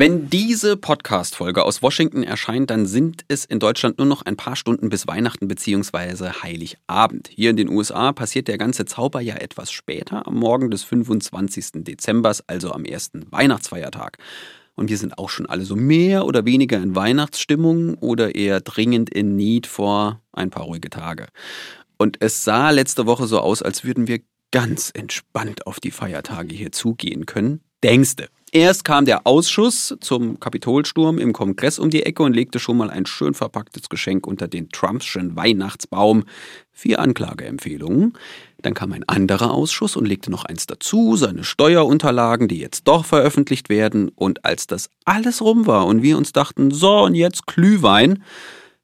Wenn diese Podcast-Folge aus Washington erscheint, dann sind es in Deutschland nur noch ein paar Stunden bis Weihnachten bzw. Heiligabend. Hier in den USA passiert der ganze Zauber ja etwas später, am Morgen des 25. Dezember, also am ersten Weihnachtsfeiertag. Und wir sind auch schon alle so mehr oder weniger in Weihnachtsstimmung oder eher dringend in Need vor ein paar ruhige Tage. Und es sah letzte Woche so aus, als würden wir ganz entspannt auf die Feiertage hier zugehen können. Denkste. Erst kam der Ausschuss zum Kapitolsturm im Kongress um die Ecke und legte schon mal ein schön verpacktes Geschenk unter den Trumpschen Weihnachtsbaum. Vier Anklageempfehlungen. Dann kam ein anderer Ausschuss und legte noch eins dazu, seine Steuerunterlagen, die jetzt doch veröffentlicht werden. Und als das alles rum war und wir uns dachten, so und jetzt Glühwein,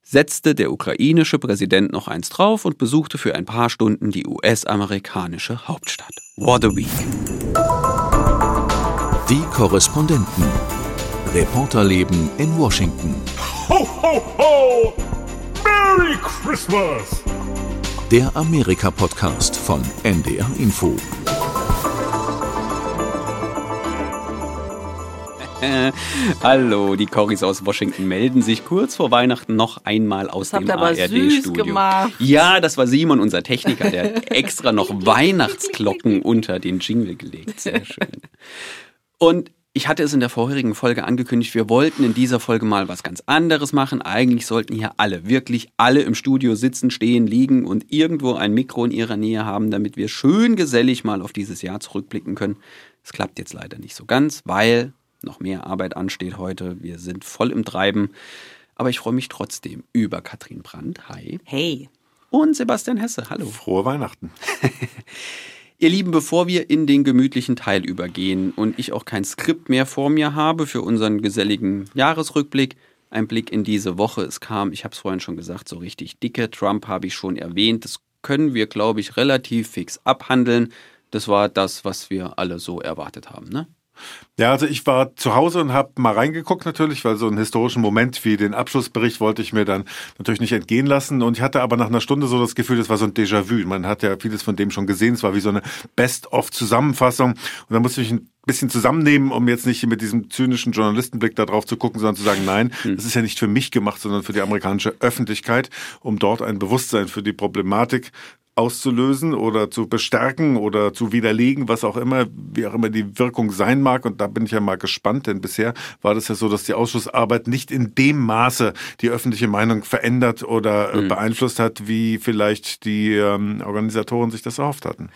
setzte der ukrainische Präsident noch eins drauf und besuchte für ein paar Stunden die US-amerikanische Hauptstadt. What a week. Die Korrespondenten. Reporterleben in Washington. Ho, ho, ho! Merry Christmas! Der Amerika-Podcast von NDR Info. Hallo, die Corris aus Washington melden sich kurz vor Weihnachten noch einmal aus das dem ARD-Studio. gemacht. Ja, das war Simon, unser Techniker, der hat extra noch Weihnachtsglocken unter den Jingle gelegt. Sehr schön. Und ich hatte es in der vorherigen Folge angekündigt, wir wollten in dieser Folge mal was ganz anderes machen. Eigentlich sollten hier alle, wirklich alle im Studio sitzen, stehen, liegen und irgendwo ein Mikro in ihrer Nähe haben, damit wir schön gesellig mal auf dieses Jahr zurückblicken können. Es klappt jetzt leider nicht so ganz, weil noch mehr Arbeit ansteht heute. Wir sind voll im Treiben. Aber ich freue mich trotzdem über Katrin Brandt. Hi. Hey. Und Sebastian Hesse. Hallo. Frohe Weihnachten. Ihr Lieben, bevor wir in den gemütlichen Teil übergehen und ich auch kein Skript mehr vor mir habe für unseren geselligen Jahresrückblick, ein Blick in diese Woche. Es kam, ich habe es vorhin schon gesagt, so richtig dicke. Trump habe ich schon erwähnt. Das können wir, glaube ich, relativ fix abhandeln. Das war das, was wir alle so erwartet haben, ne? Ja, also ich war zu Hause und habe mal reingeguckt natürlich, weil so einen historischen Moment wie den Abschlussbericht wollte ich mir dann natürlich nicht entgehen lassen. Und ich hatte aber nach einer Stunde so das Gefühl, das war so ein Déjà-vu. Man hat ja vieles von dem schon gesehen. Es war wie so eine Best-of-Zusammenfassung. Und da musste ich ein bisschen zusammennehmen, um jetzt nicht mit diesem zynischen Journalistenblick da drauf zu gucken, sondern zu sagen, nein, das ist ja nicht für mich gemacht, sondern für die amerikanische Öffentlichkeit, um dort ein Bewusstsein für die Problematik auszulösen oder zu bestärken oder zu widerlegen, was auch immer, wie auch immer die Wirkung sein mag. Und da bin ich ja mal gespannt, denn bisher war das ja so, dass die Ausschussarbeit nicht in dem Maße die öffentliche Meinung verändert oder äh, Mhm. beeinflusst hat, wie vielleicht die ähm, Organisatoren sich das erhofft hatten.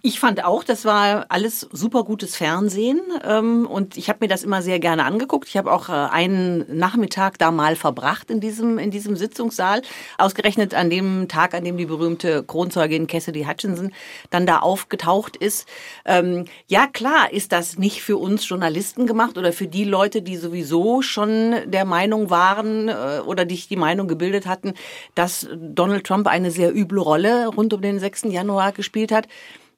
Ich fand auch, das war alles super gutes Fernsehen ähm, und ich habe mir das immer sehr gerne angeguckt. Ich habe auch äh, einen Nachmittag da mal verbracht in diesem in diesem Sitzungssaal, ausgerechnet an dem Tag, an dem die berühmte Kronzeugin Cassidy Hutchinson dann da aufgetaucht ist. Ähm, ja klar, ist das nicht für uns Journalisten gemacht oder für die Leute, die sowieso schon der Meinung waren äh, oder die die Meinung gebildet hatten, dass Donald Trump eine sehr üble Rolle rund um den 6. Januar gespielt hat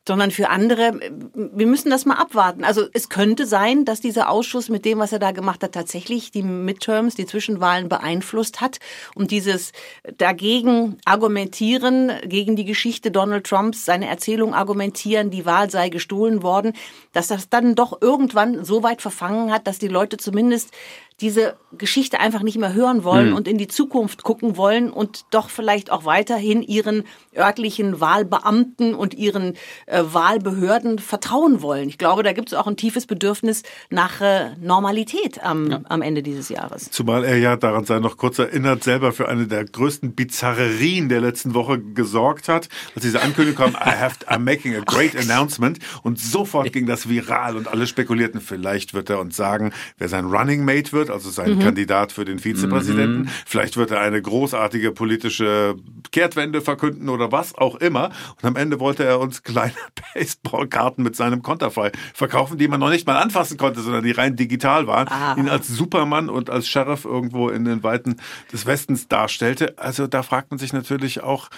sondern für andere, wir müssen das mal abwarten. Also es könnte sein, dass dieser Ausschuss mit dem, was er da gemacht hat, tatsächlich die Midterms, die Zwischenwahlen beeinflusst hat und dieses dagegen argumentieren, gegen die Geschichte Donald Trumps, seine Erzählung argumentieren, die Wahl sei gestohlen worden, dass das dann doch irgendwann so weit verfangen hat, dass die Leute zumindest diese Geschichte einfach nicht mehr hören wollen und in die Zukunft gucken wollen und doch vielleicht auch weiterhin ihren örtlichen Wahlbeamten und ihren äh, Wahlbehörden vertrauen wollen. Ich glaube, da gibt es auch ein tiefes Bedürfnis nach äh, Normalität am, am Ende dieses Jahres. Zumal er ja, daran sei noch kurz erinnert, selber für eine der größten Bizarrerien der letzten Woche gesorgt hat. Als diese Ankündigung kam, I have, I'm making a great announcement. Und sofort ging das viral und alle spekulierten, vielleicht wird er uns sagen, wer sein Running Mate wird, also sein Kandidat für den Vizepräsidenten. Vielleicht wird er eine großartige politische Kehrtwende verkünden oder was auch immer. Und am Ende wollte er uns kleine Baseballkarten mit seinem Konterfei verkaufen, die man noch nicht mal anfassen konnte, sondern die rein digital waren. Ah. Ihn als Supermann und als Sheriff irgendwo in den Weiten des Westens darstellte. Also da fragt man sich natürlich auch,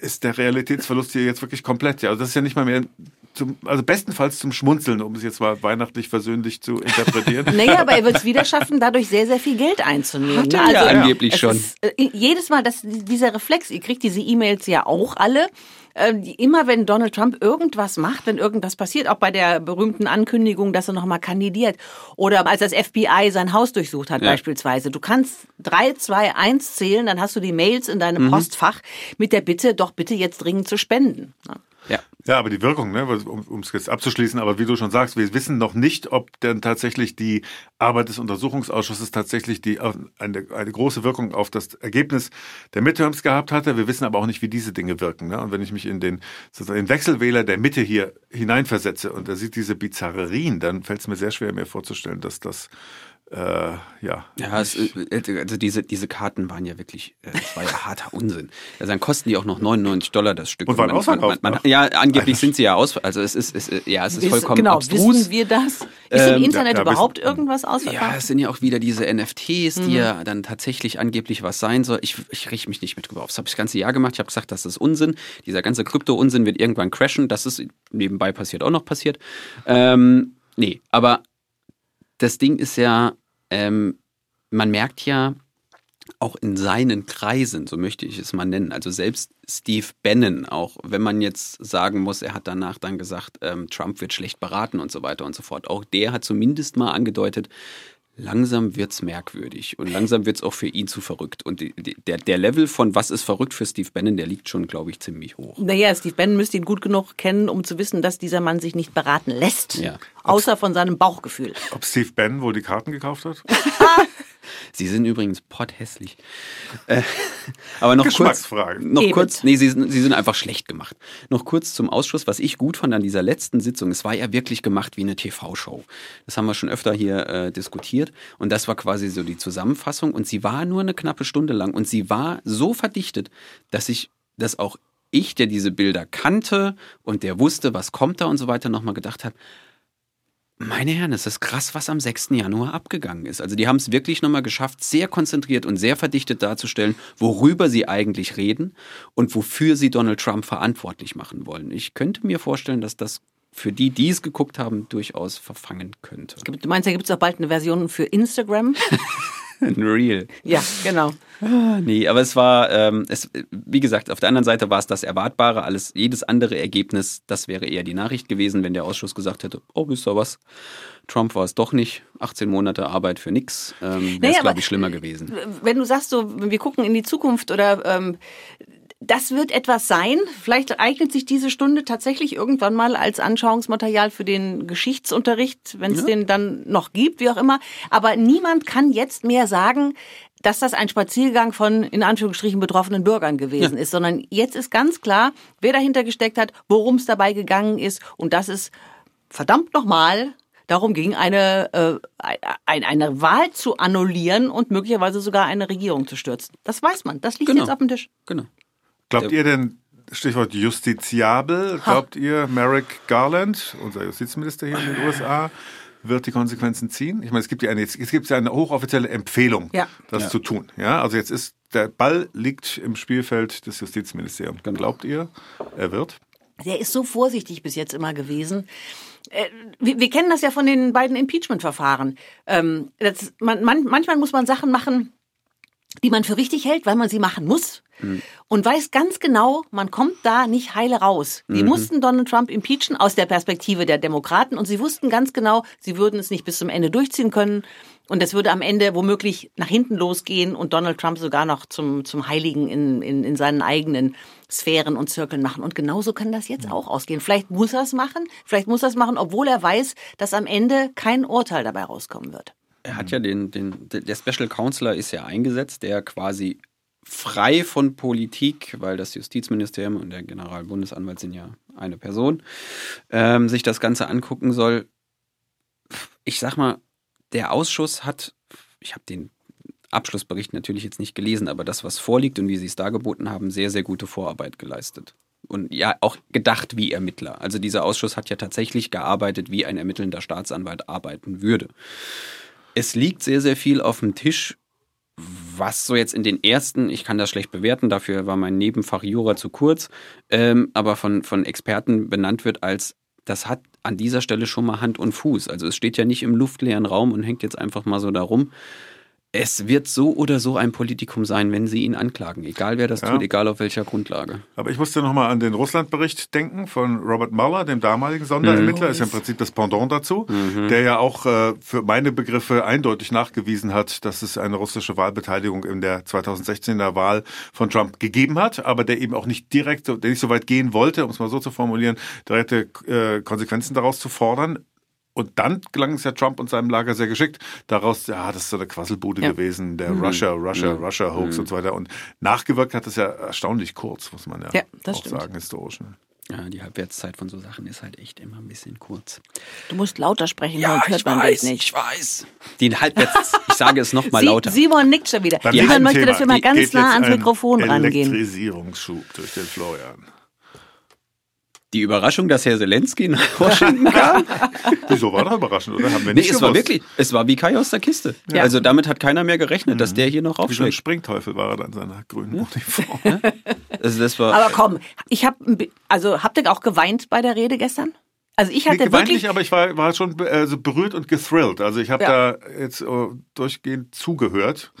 ist der Realitätsverlust hier jetzt wirklich komplett? Ja, also das ist ja nicht mal mehr zum, also bestenfalls zum Schmunzeln, um es jetzt mal weihnachtlich versöhnlich zu interpretieren. naja, aber er wird es wieder schaffen, dadurch sehr, sehr viel Geld einzunehmen. Hat er ja also, angeblich schon. Ist, äh, jedes Mal, dass dieser Reflex, ihr kriegt diese E-Mails ja auch alle, äh, immer wenn Donald Trump irgendwas macht, wenn irgendwas passiert, auch bei der berühmten Ankündigung, dass er nochmal kandidiert oder als das FBI sein Haus durchsucht hat ja. beispielsweise. Du kannst drei, zwei, eins zählen, dann hast du die Mails in deinem mhm. Postfach mit der Bitte, doch bitte jetzt dringend zu spenden. Ja. Ja, aber die Wirkung, ne, um es jetzt abzuschließen, aber wie du schon sagst, wir wissen noch nicht, ob denn tatsächlich die Arbeit des Untersuchungsausschusses tatsächlich die eine, eine große Wirkung auf das Ergebnis der Midterms gehabt hatte. Wir wissen aber auch nicht, wie diese Dinge wirken. Ne? Und wenn ich mich in den, den Wechselwähler der Mitte hier hineinversetze und er sieht diese Bizarrerien, dann fällt es mir sehr schwer, mir vorzustellen, dass das äh, ja. Ja, es, also diese, diese Karten waren ja wirklich, äh, das war ja harter Unsinn. Also dann kosten die auch noch 99 Dollar das Stück. Und waren ausverkauft. Man, man, ja, angeblich sind sie ja aus, also es ist, es, ja, es ist vollkommen genau, abstrus. Wissen wir das? Ist ähm, im Internet ja, ja, überhaupt irgendwas ausverkauft? Ja, es sind ja auch wieder diese NFTs, die mhm. ja dann tatsächlich angeblich was sein soll. Ich, ich richte mich nicht mit drüber auf. Das habe ich das ganze Jahr gemacht. Ich habe gesagt, das ist Unsinn. Dieser ganze Krypto-Unsinn wird irgendwann crashen. Das ist nebenbei passiert, auch noch passiert. Ähm, nee, aber das Ding ist ja, ähm, man merkt ja auch in seinen Kreisen, so möchte ich es mal nennen, also selbst Steve Bannon, auch wenn man jetzt sagen muss, er hat danach dann gesagt, ähm, Trump wird schlecht beraten und so weiter und so fort, auch der hat zumindest mal angedeutet, langsam wird es merkwürdig und langsam wird es auch für ihn zu verrückt. Und die, die, der, der Level von was ist verrückt für Steve Bannon, der liegt schon, glaube ich, ziemlich hoch. Naja, Steve Bannon müsste ihn gut genug kennen, um zu wissen, dass dieser Mann sich nicht beraten lässt. Ja. Außer von seinem Bauchgefühl. Ob Steve Bannon wohl die Karten gekauft hat? Sie sind übrigens potthässlich. Äh, aber noch kurz, noch kurz, nee, sie sind, sie sind einfach schlecht gemacht. Noch kurz zum Ausschuss, was ich gut fand an dieser letzten Sitzung, es war ja wirklich gemacht wie eine TV-Show. Das haben wir schon öfter hier äh, diskutiert und das war quasi so die Zusammenfassung und sie war nur eine knappe Stunde lang und sie war so verdichtet, dass ich das auch ich, der diese Bilder kannte und der wusste, was kommt da und so weiter, nochmal gedacht habe, meine Herren, es ist krass, was am 6. Januar abgegangen ist. Also die haben es wirklich nochmal geschafft, sehr konzentriert und sehr verdichtet darzustellen, worüber sie eigentlich reden und wofür sie Donald Trump verantwortlich machen wollen. Ich könnte mir vorstellen, dass das für die, die es geguckt haben, durchaus verfangen könnte. Du meinst, da gibt es auch bald eine Version für Instagram? Ein Real. Ja, genau. Ah, nee, aber es war, ähm, es, wie gesagt, auf der anderen Seite war es das Erwartbare. Alles, jedes andere Ergebnis, das wäre eher die Nachricht gewesen, wenn der Ausschuss gesagt hätte, oh, wisst ihr was, Trump war es doch nicht. 18 Monate Arbeit für nichts. Ähm, wäre es, glaube ich, schlimmer gewesen. Wenn du sagst, so, wir gucken in die Zukunft oder ähm, das wird etwas sein. Vielleicht eignet sich diese Stunde tatsächlich irgendwann mal als Anschauungsmaterial für den Geschichtsunterricht, wenn es ja. den dann noch gibt, wie auch immer. Aber niemand kann jetzt mehr sagen, dass das ein Spaziergang von in Anführungsstrichen betroffenen Bürgern gewesen ja. ist, sondern jetzt ist ganz klar, wer dahinter gesteckt hat, worum es dabei gegangen ist und das ist verdammt nochmal darum ging, eine, äh, eine Wahl zu annullieren und möglicherweise sogar eine Regierung zu stürzen. Das weiß man. Das liegt genau. jetzt auf dem Tisch. Genau. Glaubt ihr denn, Stichwort justiziabel, glaubt ihr, Merrick Garland, unser Justizminister hier in den USA, wird die Konsequenzen ziehen? Ich meine, es gibt ja eine, es gibt ja eine hochoffizielle Empfehlung, ja. das ja. zu tun. Ja, also jetzt ist der Ball liegt im Spielfeld des Justizministeriums. Genau. Glaubt ihr, er wird? Der ist so vorsichtig bis jetzt immer gewesen. Äh, wir, kennen das ja von den beiden Impeachment-Verfahren. Ähm, man, man, manchmal muss man Sachen machen, die man für richtig hält, weil man sie machen muss. Mhm. Und weiß ganz genau, man kommt da nicht heile raus. Die mhm. mussten Donald Trump impeachen aus der Perspektive der Demokraten und sie wussten ganz genau, sie würden es nicht bis zum Ende durchziehen können. Und das würde am Ende womöglich nach hinten losgehen und Donald Trump sogar noch zum, zum Heiligen in, in, in seinen eigenen Sphären und Zirkeln machen. Und genauso kann das jetzt auch ausgehen. Vielleicht muss er es machen, vielleicht muss er es machen, obwohl er weiß, dass am Ende kein Urteil dabei rauskommen wird. Er hat ja den, den, der Special Counselor ist ja eingesetzt, der quasi frei von Politik, weil das Justizministerium und der Generalbundesanwalt sind ja eine Person, ähm, sich das Ganze angucken soll. Ich sag mal, der Ausschuss hat, ich habe den Abschlussbericht natürlich jetzt nicht gelesen, aber das, was vorliegt und wie sie es dargeboten haben, sehr, sehr gute Vorarbeit geleistet. Und ja, auch gedacht wie Ermittler. Also dieser Ausschuss hat ja tatsächlich gearbeitet, wie ein ermittelnder Staatsanwalt arbeiten würde. Es liegt sehr, sehr viel auf dem Tisch, was so jetzt in den ersten, ich kann das schlecht bewerten, dafür war mein Nebenfach Jura zu kurz, ähm, aber von, von Experten benannt wird als das hat an dieser Stelle schon mal Hand und Fuß. Also es steht ja nicht im luftleeren Raum und hängt jetzt einfach mal so da rum. Es wird so oder so ein Politikum sein, wenn sie ihn anklagen. Egal wer das Ja. tut, egal auf welcher Grundlage. Aber ich musste nochmal an den Russlandbericht denken von Robert Mueller, dem damaligen Sonderermittler, ist ja im Prinzip das Pendant dazu, der ja auch äh, für meine Begriffe eindeutig nachgewiesen hat, dass es eine russische Wahlbeteiligung in der 2016er Wahl von Trump gegeben hat, aber der eben auch nicht direkt, der nicht so weit gehen wollte, um es mal so zu formulieren, direkte äh, Konsequenzen daraus zu fordern. Und dann gelang es ja Trump und seinem Lager sehr geschickt, daraus, ja, das ist so eine Quasselbude Ja. gewesen, der Russia, Russia, Russia Hoax und so weiter. Und nachgewirkt hat es ja erstaunlich kurz, muss man ja, Ja, das auch stimmt. sagen, historisch. Ne? Ja, die Halbwertszeit von so Sachen ist halt echt immer ein bisschen kurz. Du musst lauter sprechen, sonst hört man dich nicht. ich weiß. Die Halbwerts, ich sage es noch mal Sie- lauter. Simon nickt schon wieder. Beim Simon möchte, dass wir mal ganz nah ans ein Mikrofon rangehen. Elektrisierungsschub durch den Florian. Die Überraschung, dass Herr Zelensky nach Washington kam? Wieso war doch überraschend, oder? Haben wir Nee, nicht es war gewusst. wirklich, es war wie Kai aus der Kiste. Ja. Also damit hat keiner mehr gerechnet, dass der hier noch Wie so ein aufschlägt. Springteufel war er dann in seiner grünen Uniform. Also das war, Aber komm, ich habe, also habt ihr auch geweint bei der Rede gestern? Also ich Nee, hatte geweint wirklich, nicht, aber ich war, war schon also berührt und gethrilled. Also ich habe Ja. da jetzt äh, durchgehend zugehört.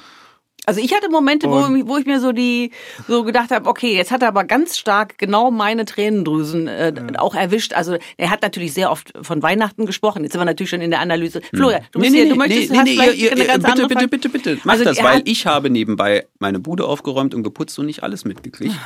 Also ich hatte Momente, wo, Und- wo ich mir so die, so gedacht habe, okay, jetzt hat er aber ganz stark genau meine Tränendrüsen äh, auch erwischt. Also er hat natürlich sehr oft von Weihnachten gesprochen. Jetzt sind wir natürlich schon in der Analyse. Florian, du, musst hier, du möchtest, hast vielleicht ihr, eine ganz bitte, andere bitte, Frage. bitte, bitte, Mach Also das, weil ich habe nebenbei meine Bude aufgeräumt und geputzt und nicht alles mitgekriegt.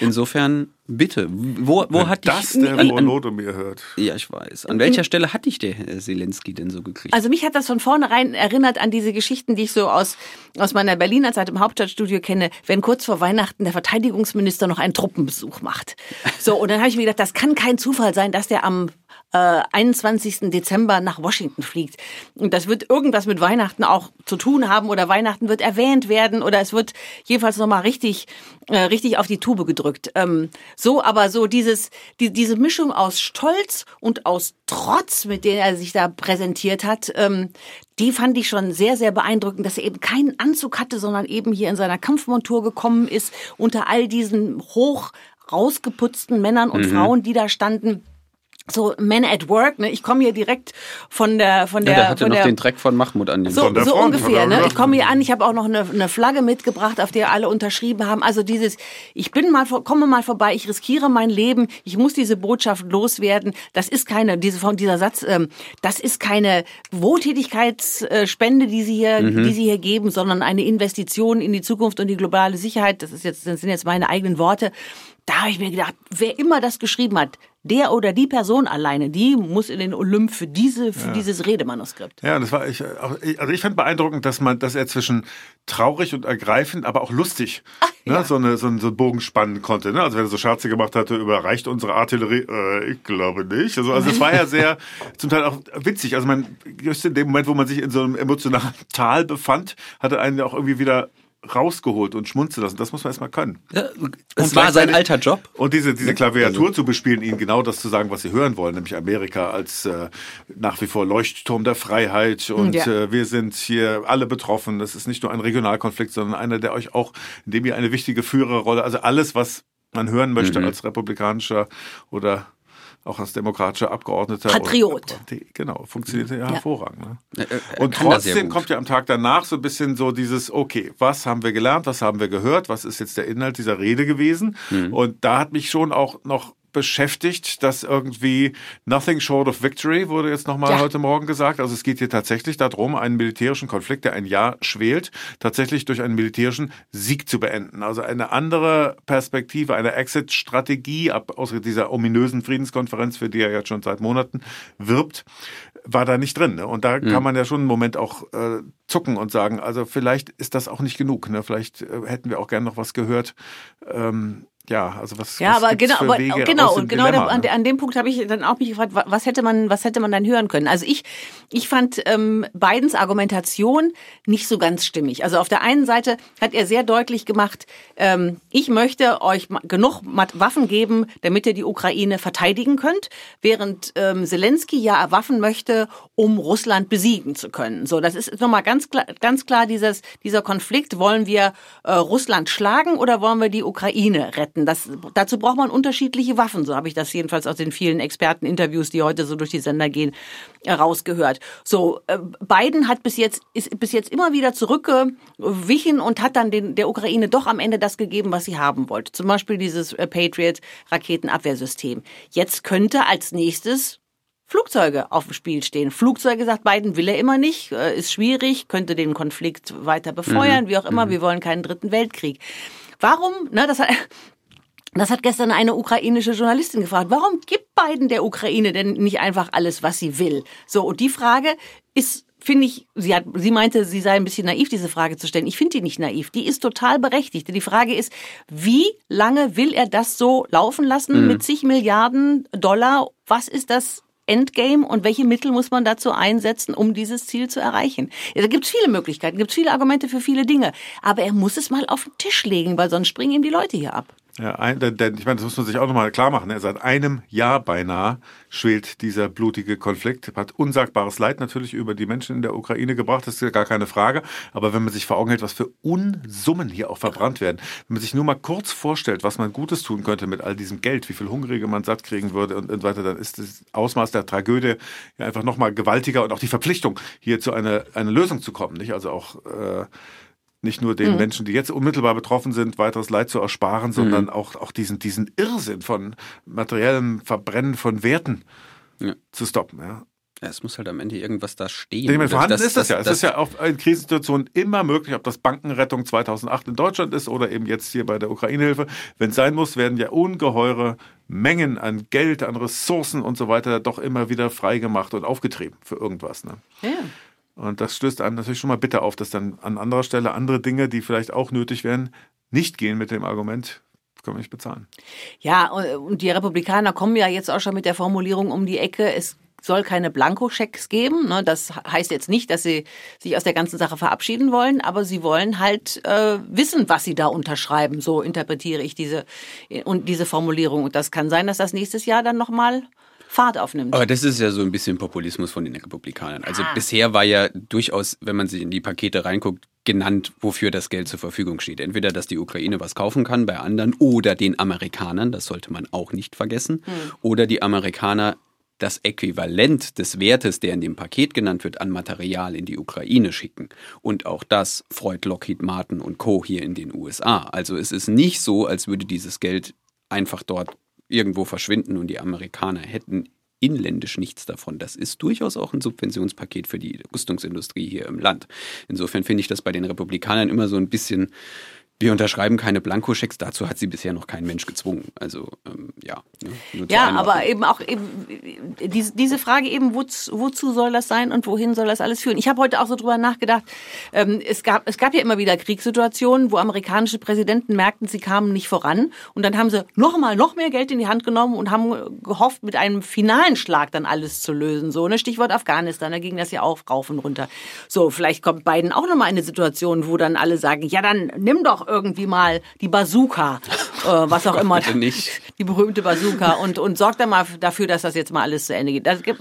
Insofern, bitte, wo, wo Wenn hat das dich... der an, Volodomir hört. ja, ich weiß. An welcher Stelle hat dich der Herr Zelensky denn so gekriegt? Also mich hat das von vornherein erinnert an diese Geschichten, die ich so aus, aus meiner Berliner Zeit im Hauptstadtstudio kenne, wenn kurz vor Weihnachten der Verteidigungsminister noch einen Truppenbesuch macht. So, und dann habe ich mir gedacht, das kann kein Zufall sein, dass der am äh, 21. Dezember nach Washington fliegt. Und das wird irgendwas mit Weihnachten auch zu tun haben oder Weihnachten wird erwähnt werden oder es wird jedenfalls nochmal richtig, äh, richtig auf die Tube gedrückt. Ähm, so, aber so dieses, die, diese Mischung aus Stolz und aus Trotz, mit der er sich da präsentiert hat, ähm, die fand ich schon sehr, sehr beeindruckend, dass er eben keinen Anzug hatte, sondern eben hier in seiner Kampfmontur gekommen ist, unter all diesen hoch rausgeputzten Männern und Frauen, die da standen. So Men at Work, ne? Ich komme hier direkt von der von ja, der der hatte von noch der den Dreck von Mahmoud an den so, Von der so Front, ungefähr. Ne? Ich komme hier an, ich habe auch noch eine, eine Flagge mitgebracht, auf der alle unterschrieben haben. Also dieses, ich bin mal, vor- komme mal vorbei, ich riskiere mein Leben, ich muss diese Botschaft loswerden. Das ist keine, diese, von dieser Satz, ähm, das ist keine Wohltätigkeitsspende, die sie hier, Mhm. die sie hier geben, sondern eine Investition in die Zukunft und die globale Sicherheit. Das ist jetzt, das sind jetzt meine eigenen Worte. Da habe ich mir gedacht, wer immer das geschrieben hat, der oder die Person alleine, die muss in den Olymp für diese, für dieses Redemanuskript. Ja, das war ich, also ich fand beeindruckend, dass man, dass er zwischen traurig und ergreifend, aber auch lustig, ne, so, eine, so, einen, so einen Bogen spannen konnte. Ne? Also wenn er so Scherze gemacht hatte, überreicht unsere Artillerie, äh, ich glaube nicht. Also, also es war ja sehr, zum Teil auch witzig. Also man, just in dem Moment, wo man sich in so einem emotionalen Tal befand, hatte einen ja auch irgendwie wieder rausgeholt und schmunzeln lassen. Das muss man erstmal können. Ja, Und es war sein alter Job. Und diese, diese Klaviatur zu bespielen, ihnen genau das zu sagen, was sie hören wollen, nämlich Amerika als äh, nach wie vor Leuchtturm der Freiheit und Ja. äh, wir sind hier alle betroffen. Das ist nicht nur ein Regionalkonflikt, sondern einer, der euch auch, in dem ihr eine wichtige Führerrolle, also alles, was man hören möchte als republikanischer oder auch als demokratischer Abgeordneter. Patriot. Und, genau, funktioniert ja, hervorragend. Ne? Äh, äh, Und trotzdem kommt ja am Tag danach so ein bisschen so dieses, okay, was haben wir gelernt, was haben wir gehört, was ist jetzt der Inhalt dieser Rede gewesen? Mhm. Und da hat mich schon auch noch beschäftigt, dass irgendwie nothing short of victory wurde jetzt nochmal Ja. heute Morgen gesagt. Also es geht hier tatsächlich darum, einen militärischen Konflikt, der ein Jahr schwelt, tatsächlich durch einen militärischen Sieg zu beenden. Also eine andere Perspektive, eine Exit-Strategie ab aus dieser ominösen Friedenskonferenz, für die er jetzt schon seit Monaten wirbt, war da nicht drin. Ne? Und da kann man ja schon einen Moment auch äh, zucken und sagen, also vielleicht ist das auch nicht genug. Ne? Vielleicht äh, hätten wir auch gern noch was gehört. Ähm, ja, also was, Ja, was aber genau, aber genau und genau Dilemma, an, ne? an dem Punkt habe ich dann auch mich gefragt, wa- was hätte man, was hätte man dann hören können? Also ich, ich fand ähm, Bidens Argumentation nicht so ganz stimmig. Also auf der einen Seite hat er sehr deutlich gemacht, ähm, ich möchte euch genug Waffen geben, damit ihr die Ukraine verteidigen könnt, während ähm, Zelensky ja Waffen möchte, um Russland besiegen zu können. So, das ist nochmal ganz klar, ganz klar dieses, dieser Konflikt. Wollen wir äh, Russland schlagen oder wollen wir die Ukraine retten? Raketen. Das, dazu braucht man unterschiedliche Waffen. So habe ich das jedenfalls aus den vielen Experteninterviews, die heute so durch die Sender gehen, rausgehört. So, äh, Biden hat bis jetzt, ist bis jetzt immer wieder zurückgewichen und hat dann den, der Ukraine doch am Ende das gegeben, was sie haben wollte. Zum Beispiel dieses äh, Patriot-Raketenabwehrsystem. Jetzt könnte als nächstes Flugzeuge auf dem Spiel stehen. Flugzeuge, sagt Biden, will er immer nicht, äh, ist schwierig, könnte den Konflikt weiter befeuern, mhm. wie auch immer. Mhm. Wir wollen keinen dritten Weltkrieg. Warum, ne, das hat, das hat gestern eine ukrainische Journalistin gefragt. Warum gibt Biden der Ukraine denn nicht einfach alles, was sie will? So, und die Frage ist finde ich, sie hat, sie meinte, sie sei ein bisschen naiv, diese Frage zu stellen. Ich finde die nicht naiv. Die ist total berechtigt. Die Frage ist, wie lange will er das so laufen lassen mhm. mit zig Milliarden Dollar? Was ist das Endgame und welche Mittel muss man dazu einsetzen, um dieses Ziel zu erreichen? Ja, da gibt es viele Möglichkeiten, gibt es viele Argumente für viele Dinge. Aber er muss es mal auf den Tisch legen, weil sonst springen ihm die Leute hier ab. Ja, ein, denn ich meine, das muss man sich auch nochmal klar machen. Ne? Seit einem Jahr beinahe schwelt dieser blutige Konflikt. Hat unsagbares Leid natürlich über die Menschen in der Ukraine gebracht, das ist ja gar keine Frage. Aber wenn man sich vor Augen hält, was für Unsummen hier auch verbrannt werden, wenn man sich nur mal kurz vorstellt, was man Gutes tun könnte mit all diesem Geld, wie viel Hungrige man satt kriegen würde und, und weiter, dann ist das Ausmaß der Tragödie ja einfach nochmal gewaltiger und auch die Verpflichtung, hier zu einer, einer Lösung zu kommen. Nicht? Also auch äh, nicht nur den mhm. Menschen, die jetzt unmittelbar betroffen sind, weiteres Leid zu ersparen, sondern mhm. auch, auch diesen, diesen Irrsinn von materiellem Verbrennen von Werten ja. zu stoppen. Ja. Ja, es muss halt am Ende irgendwas da stehen. Meine, vorhanden das, ist das, das ja. Es das, ist ja auch in Krisensituationen immer möglich, ob das Bankenrettung 2008 in Deutschland ist oder eben jetzt hier bei der Ukraine-Hilfe. Wenn es sein muss, werden ja ungeheure Mengen an Geld, an Ressourcen und so weiter doch immer wieder freigemacht und aufgetrieben für irgendwas. Ne? Ja. Und das stößt einem natürlich schon mal bitter auf, dass dann an anderer Stelle andere Dinge, die vielleicht auch nötig wären, nicht gehen mit dem Argument, können wir nicht bezahlen. Ja, und die Republikaner kommen ja jetzt auch schon mit der Formulierung um die Ecke, es soll keine Blankoschecks geben. Ne? Das heißt jetzt nicht, dass sie sich aus der ganzen Sache verabschieden wollen, aber sie wollen halt äh, wissen, was sie da unterschreiben. So interpretiere ich diese und diese Formulierung. Und das kann sein, dass das nächstes Jahr dann nochmal Fahrt aufnimmt. Aber das ist ja so ein bisschen Populismus von den Republikanern. Also ah. bisher war ja durchaus, wenn man sich in die Pakete reinguckt, genannt, wofür das Geld zur Verfügung steht. Entweder, dass die Ukraine was kaufen kann bei anderen oder den Amerikanern, das sollte man auch nicht vergessen, hm. oder die Amerikaner das Äquivalent des Wertes, der in dem Paket genannt wird, an Material in die Ukraine schicken. Und auch das freut Lockheed Martin und Co. hier in den USA. Also es ist nicht so, als würde dieses Geld einfach dort irgendwo verschwinden und die Amerikaner hätten inländisch nichts davon. Das ist durchaus auch ein Subventionspaket für die Rüstungsindustrie hier im Land. Insofern finde ich das bei den Republikanern immer so ein bisschen wir unterschreiben keine Blankoschecks, dazu hat sie bisher noch kein Mensch gezwungen. Also ähm, ja. Ne, ja, aber eben auch eben diese, diese Frage eben, wozu, wozu soll das sein und wohin soll das alles führen? Ich habe heute auch so drüber nachgedacht. Ähm, es, gab, es gab ja immer wieder Kriegssituationen, wo amerikanische Präsidenten merkten, sie kamen nicht voran. Und dann haben sie noch mal noch mehr Geld in die Hand genommen und haben gehofft, mit einem finalen Schlag dann alles zu lösen. So, ne? Stichwort Afghanistan, da ging das ja auch rauf und runter. So, vielleicht kommt Biden auch noch mal in eine Situation, wo dann alle sagen, ja, dann nimm doch irgendwie mal die Bazooka, äh, was auch immer, nicht. die berühmte Bazooka und, und sorgt dann mal dafür, dass das jetzt mal alles zu Ende geht. Das gibt,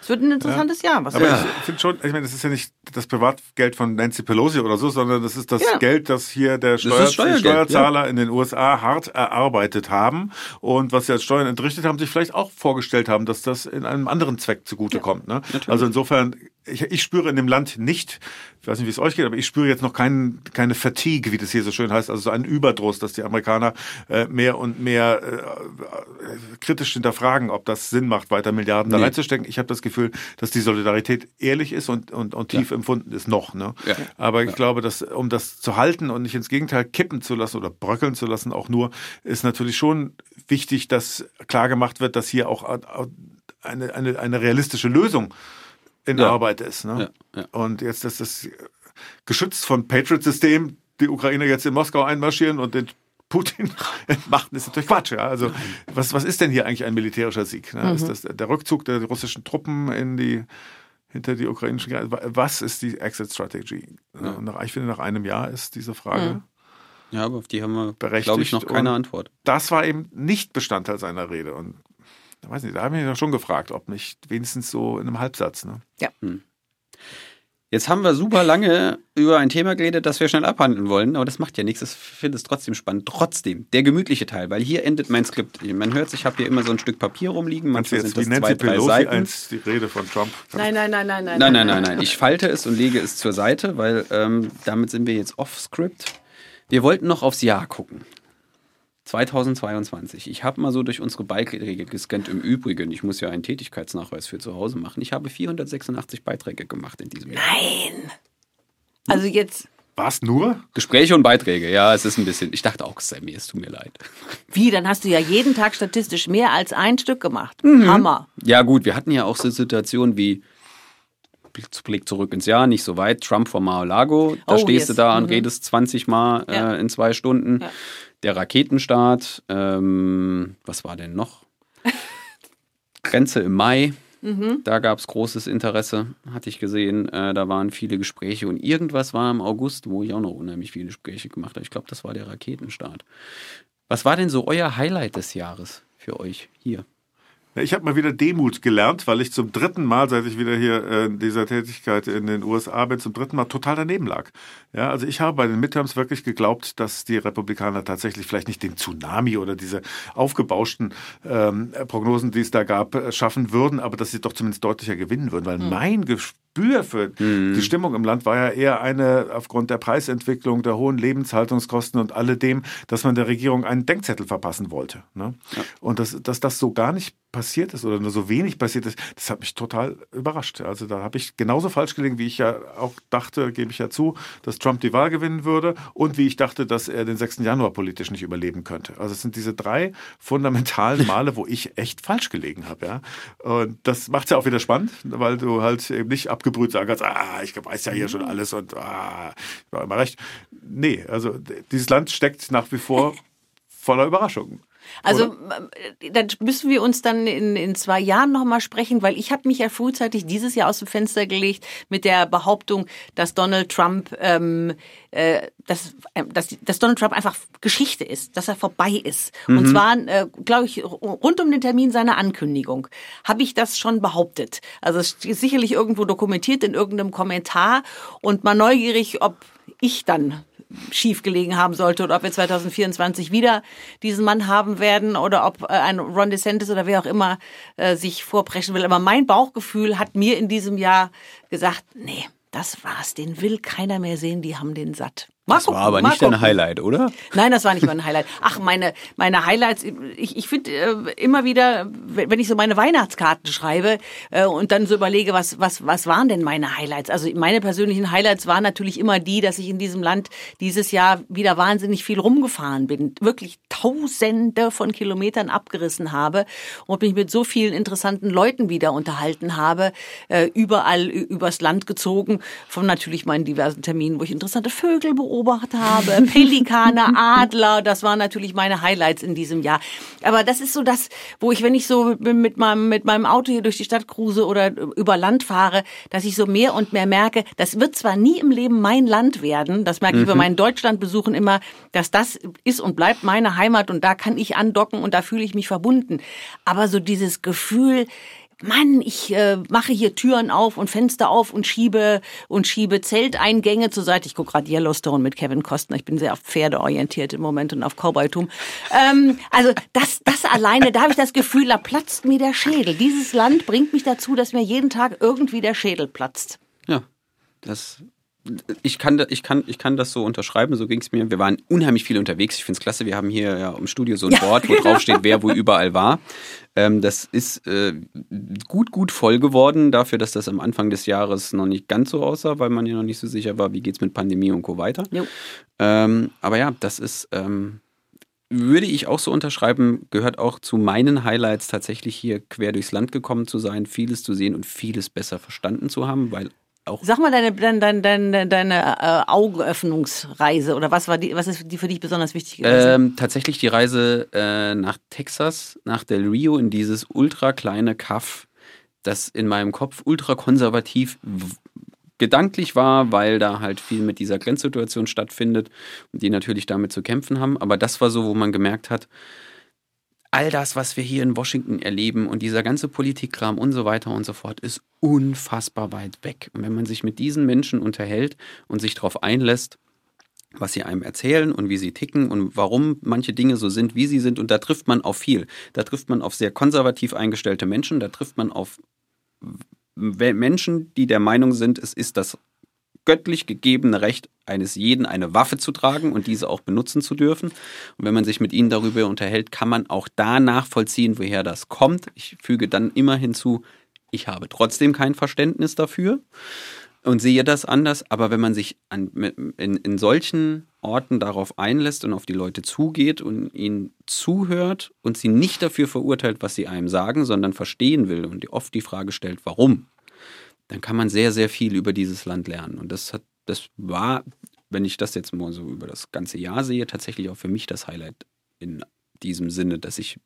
es wird ein interessantes ja. Jahr. Was Aber ja. ich finde schon, ich meine, das ist ja nicht das Privatgeld von Nancy Pelosi oder so, sondern das ist das ja. Geld, das hier der Steuer Steuerzahler ja. in den USA hart erarbeitet haben und was sie als Steuern entrichtet haben, sich vielleicht auch vorgestellt haben, dass das in einem anderen Zweck zugutekommt. Ne? Also insofern ich, ich spüre in dem Land nicht, ich weiß nicht, wie es euch geht, aber ich spüre jetzt noch kein, keine Fatigue, wie das hier so schön heißt, also so einen Überdruss, dass die Amerikaner äh, mehr und mehr äh, kritisch hinterfragen, ob das Sinn macht, weiter Milliarden nee. da reinzustecken. Ich habe das Gefühl, dass die Solidarität ehrlich ist und, und, und tief ja. empfunden ist noch. Ne? Ja. Aber ich ja. glaube, dass um das zu halten und nicht ins Gegenteil kippen zu lassen oder bröckeln zu lassen, auch nur, ist natürlich schon wichtig, dass klar gemacht wird, dass hier auch eine, eine, eine realistische Lösung in ja. Arbeit ist. Ne? Ja, ja. Und jetzt ist das geschützt von Patriot-System, die Ukraine jetzt in Moskau einmarschieren und den Putin entmachten, ist natürlich Quatsch. Ja? Also was, was ist denn hier eigentlich ein militärischer Sieg? Ne? Mhm. Ist das der Rückzug der russischen Truppen in die hinter die ukrainischen Grenzen? Was ist die Exit-Strategy? Ja. Ich finde, nach einem Jahr ist diese Frage. Mhm. Ja, aber auf die haben wir, glaube ich, noch keine Antwort. Das war eben nicht Bestandteil seiner Rede. Und weiß nicht, da habe ich mich schon gefragt, ob nicht wenigstens so in einem Halbsatz. Ne? Ja. Hm. Jetzt haben wir super lange über ein Thema geredet, das wir schnell abhandeln wollen, aber das macht ja nichts. Ich finde es trotzdem spannend. Trotzdem, der gemütliche Teil, weil hier endet mein Skript. Man hört, ich habe hier immer so ein Stück Papier rumliegen. Manchmal Jetzt, sind das Nancy zwei, drei Pelosi Seiten. einst die Rede von Trump. Nein, nein, nein, nein, nein. Nein, nein, nein, nein. Ich falte es und lege es zur Seite, weil ähm, damit sind wir jetzt off-script. Wir wollten noch aufs Jahr gucken. 2022. Ich habe mal so durch unsere Beiträge gescannt. Im Übrigen, ich muss ja einen Tätigkeitsnachweis für zu Hause machen. Ich habe 486 Beiträge gemacht in diesem Jahr. Nein. Also jetzt, Was nur? Gespräche und Beiträge, ja, es ist ein bisschen. Ich dachte auch, es sei mir, es tut mir leid. wie, dann hast du ja jeden Tag statistisch mehr als ein Stück gemacht. Mhm. Hammer. Ja, gut, wir hatten ja auch so Situationen wie Blick zurück ins Jahr, nicht so weit, Trump vor Mar-a-Lago. Da Oh, stehst du yes. da und Mhm. redest 20 Mal Ja. äh, in zwei Stunden. Ja. Der Raketenstart, ähm, was war denn noch? Grenze im Mai. Mhm. Da gab es großes Interesse, hatte ich gesehen. Äh, da waren viele Gespräche und irgendwas war im August, wo ich auch noch unheimlich viele Gespräche gemacht habe. Ich glaube, das war der Raketenstart. Was war denn so euer Highlight des Jahres für euch hier? Ich habe mal wieder Demut gelernt, weil ich zum dritten Mal, seit ich wieder hier äh, in dieser Tätigkeit in den USA bin, zum dritten Mal total daneben lag. Ja, also ich habe bei den Midterms wirklich geglaubt, dass die Republikaner tatsächlich vielleicht nicht den Tsunami oder diese aufgebauschten ähm, Prognosen, die es da gab, äh, schaffen würden, aber dass sie doch zumindest deutlicher gewinnen würden, weil mein Gespür für die Stimmung im Land war ja eher eine aufgrund der Preisentwicklung, der hohen Lebenshaltungskosten und alledem, dass man der Regierung einen Denkzettel verpassen wollte. Ne? Und dass, dass das so gar nicht passiert ist oder nur so wenig passiert ist, das hat mich total überrascht. Also da habe ich genauso falsch gelegen, wie ich ja auch dachte, gebe ich ja zu, dass Trump die Wahl gewinnen würde und wie ich dachte, dass er den 6. Januar politisch nicht überleben könnte. Also es sind diese drei fundamentalen Male, wo ich echt falsch gelegen habe. Ja? Und das macht es ja auch wieder spannend, weil du halt eben nicht abgebrüht sagen kannst, ah, ich weiß ja hier schon alles und ah, ich war immer recht. Nee, also dieses Land steckt nach wie vor voller Überraschungen. Also äh, dann müssen wir uns dann in, in zwei Jahren nochmal sprechen, weil ich habe mich ja frühzeitig dieses Jahr aus dem Fenster gelegt mit der Behauptung, dass Donald Trump, ähm, äh, dass, äh, dass, dass Donald Trump einfach Geschichte ist, dass er vorbei ist. Und zwar, äh, glaube ich, rund um den Termin seiner Ankündigung habe ich das schon behauptet. Also es ist sicherlich irgendwo dokumentiert in irgendeinem Kommentar und mal neugierig, ob ich dann schief gelegen haben sollte oder ob wir 2024 wieder diesen Mann haben werden oder ob äh, ein Ron DeSantis oder wer auch immer äh, sich vorpreschen will. Aber mein Bauchgefühl hat mir in diesem Jahr gesagt, nee, das war's, den will keiner mehr sehen, die haben den satt. Mal Das war aber nicht dein. Highlight, oder? Nein, das war nicht mein Highlight. Ach, meine, meine Highlights, ich, ich finde äh, immer wieder, wenn ich so meine Weihnachtskarten schreibe äh, und dann so überlege, was, was, was waren denn meine Highlights? Also meine persönlichen Highlights waren natürlich immer die, dass ich in diesem Land dieses Jahr wieder wahnsinnig viel rumgefahren bin. Wirklich tausende von Kilometern abgerissen habe und mich mit so vielen interessanten Leuten wieder unterhalten habe, äh, überall übers Land gezogen, von natürlich meinen diversen Terminen, wo ich interessante Vögel beobachtet habe, Pelikane, Adler, das waren natürlich meine Highlights in diesem Jahr. Aber das ist so das, wo ich, wenn ich so mit meinem, mit meinem Auto hier durch die Stadt cruise oder über Land fahre, dass ich so mehr und mehr merke, das wird zwar nie im Leben mein Land werden, das merke ich bei meinen Deutschlandbesuchen immer, dass das ist und bleibt meine Heimat und da kann ich andocken und da fühle ich mich verbunden. Aber so dieses Gefühl, Mann, ich äh, mache hier Türen auf und Fenster auf und schiebe und schiebe Zelteingänge zur Seite. Ich gucke gerade Yellowstone mit Kevin Costner. Ich bin sehr auf Pferde orientiert im Moment und auf Cowboytum. Ähm, also das, das alleine, da habe ich das Gefühl, da platzt mir der Schädel. Dieses Land bringt mich dazu, dass mir jeden Tag irgendwie der Schädel platzt. Ja, das. Ich kann, ich, kann, ich kann das so unterschreiben, so ging es mir. Wir waren unheimlich viel unterwegs. Ich finde es klasse. Wir haben hier ja im Studio so ein Ja, Board, wo genau. drauf steht, wer wo überall war. Ähm, das ist äh, gut, gut voll geworden, dafür, dass das am Anfang des Jahres noch nicht ganz so aussah, weil man ja noch nicht so sicher war, wie geht's mit Pandemie und Co. weiter. Ähm, aber ja, das ist, ähm, würde ich auch so unterschreiben, gehört auch zu meinen Highlights tatsächlich hier quer durchs Land gekommen zu sein, vieles zu sehen und vieles besser verstanden zu haben, weil auch Sag mal deine, deine, deine, deine, äh, Augenöffnungsreise oder was war die, was ist die für dich besonders wichtig gewesen? ähm, tatsächlich die Reise äh, nach Texas, nach Del Rio in dieses ultra kleine Kaff, das in meinem Kopf ultra konservativ gedanklich war, weil da halt viel mit dieser Grenzsituation stattfindet und die natürlich damit zu kämpfen haben. Aber das war so, wo man gemerkt hat, all das, was wir hier in Washington erleben und dieser ganze Politikkram und so weiter und so fort, ist unfassbar weit weg. Und wenn man sich mit diesen Menschen unterhält und sich darauf einlässt, was sie einem erzählen und wie sie ticken und warum manche Dinge so sind, wie sie sind. Und da trifft man auf viel. Da trifft man auf sehr konservativ eingestellte Menschen, da trifft man auf Menschen, die der Meinung sind, es ist das göttlich gegebene Recht eines jeden, eine Waffe zu tragen und diese auch benutzen zu dürfen. Und wenn man sich mit ihnen darüber unterhält, kann man auch da nachvollziehen, woher das kommt. Ich füge dann immer hinzu, ich habe trotzdem kein Verständnis dafür und sehe das anders. Aber wenn man sich an, in, in solchen Orten darauf einlässt und auf die Leute zugeht und ihnen zuhört und sie nicht dafür verurteilt, was sie einem sagen, sondern verstehen will und oft die Frage stellt, warum, dann kann man sehr, sehr viel über dieses Land lernen. Und das hat, das war, wenn ich das jetzt mal so über das ganze Jahr sehe, tatsächlich auch für mich das Highlight in diesem Sinne, dass ich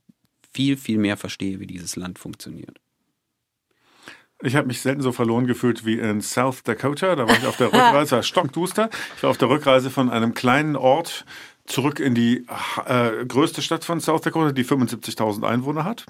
viel, viel mehr verstehe, wie dieses Land funktioniert. Ich habe mich selten so verloren gefühlt wie in South Dakota. Da war ich auf der Rückreise, war stockduster. Ich war auf der Rückreise von einem kleinen Ort zurück in die äh, größte Stadt von South Dakota, die 75.000 Einwohner hat.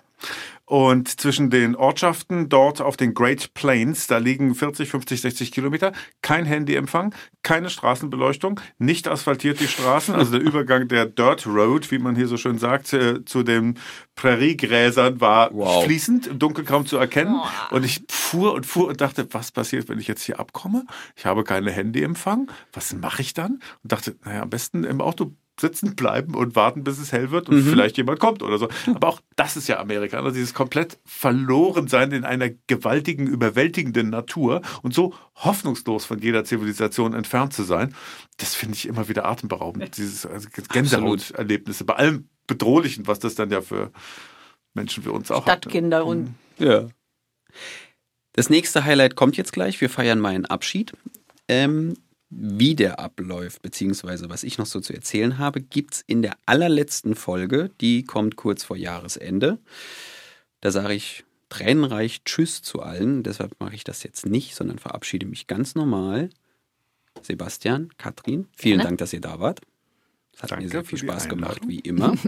Und zwischen den Ortschaften dort auf den Great Plains, da liegen 40, 50, 60 Kilometer, kein Handyempfang, keine Straßenbeleuchtung, nicht asphaltiert die Straßen, also der Übergang der Dirt Road, wie man hier so schön sagt, äh, zu den Präriegräsern war wow. fließend, im Dunkeln kaum zu erkennen. Und ich fuhr und fuhr und dachte, was passiert, wenn ich jetzt hier abkomme? Ich habe keine Handyempfang. Was mache ich dann? Und dachte, naja, am besten im Auto sitzen bleiben und warten, bis es hell wird und mhm. vielleicht jemand kommt oder so. Aber auch das ist ja Amerika. Also dieses komplett verloren sein in einer gewaltigen, überwältigenden Natur und so hoffnungslos von jeder Zivilisation entfernt zu sein, das finde ich immer wieder atemberaubend. Dieses also Gänsehaut-Erlebnisse bei allem Bedrohlichen, was das dann ja für Menschen wie uns auch Stadtkinder hat. und. Mhm. Ja. Das nächste Highlight kommt jetzt gleich. Wir feiern meinen Abschied. Ähm, wie der abläuft, beziehungsweise was ich noch so zu erzählen habe, gibt es in der allerletzten Folge, die kommt kurz vor Jahresende. Da sage ich tränenreich Tschüss zu allen, deshalb mache ich das jetzt nicht, sondern verabschiede mich ganz normal. Sebastian, Katrin, vielen. Dank, dass ihr da wart. Es hat Danke mir sehr viel Spaß gemacht, wie immer.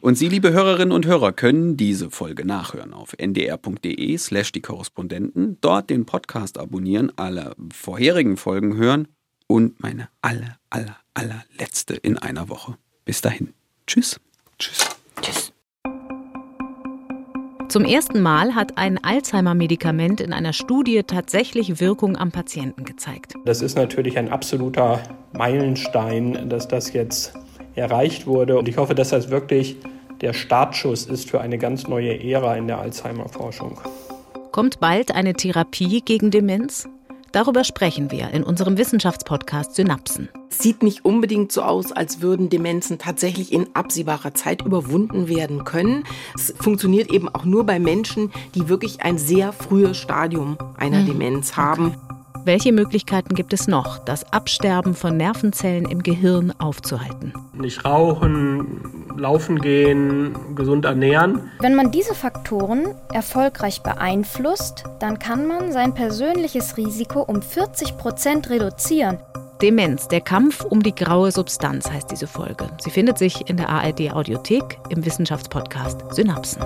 Und Sie, liebe Hörerinnen und Hörer, können diese Folge nachhören auf ndr.de slash die Korrespondenten, dort den Podcast abonnieren, alle vorherigen Folgen hören und meine aller, aller, allerletzte in einer Woche. Bis dahin. Tschüss. Tschüss. Tschüss. Zum ersten Mal hat ein Alzheimer-Medikament in einer Studie tatsächlich Wirkung am Patienten gezeigt. Das ist natürlich ein absoluter Meilenstein, dass das jetzt erreicht wurde. Und ich hoffe, dass das wirklich der Startschuss ist für eine ganz neue Ära in der Alzheimer-Forschung. Kommt bald eine Therapie gegen Demenz? Darüber sprechen wir in unserem Wissenschaftspodcast Synapsen. Es sieht nicht unbedingt so aus, als würden Demenzen tatsächlich in absehbarer Zeit überwunden werden können. Es funktioniert eben auch nur bei Menschen, die wirklich ein sehr frühes Stadium einer hm. Demenz haben. Welche Möglichkeiten gibt es noch, das Absterben von Nervenzellen im Gehirn aufzuhalten? Nicht rauchen, laufen gehen, gesund ernähren. Wenn man diese Faktoren erfolgreich beeinflusst, dann kann man sein persönliches Risiko um 40 Prozent reduzieren. Demenz, der Kampf um die graue Substanz heißt diese Folge. Sie findet sich in der ARD Audiothek im Wissenschaftspodcast Synapsen.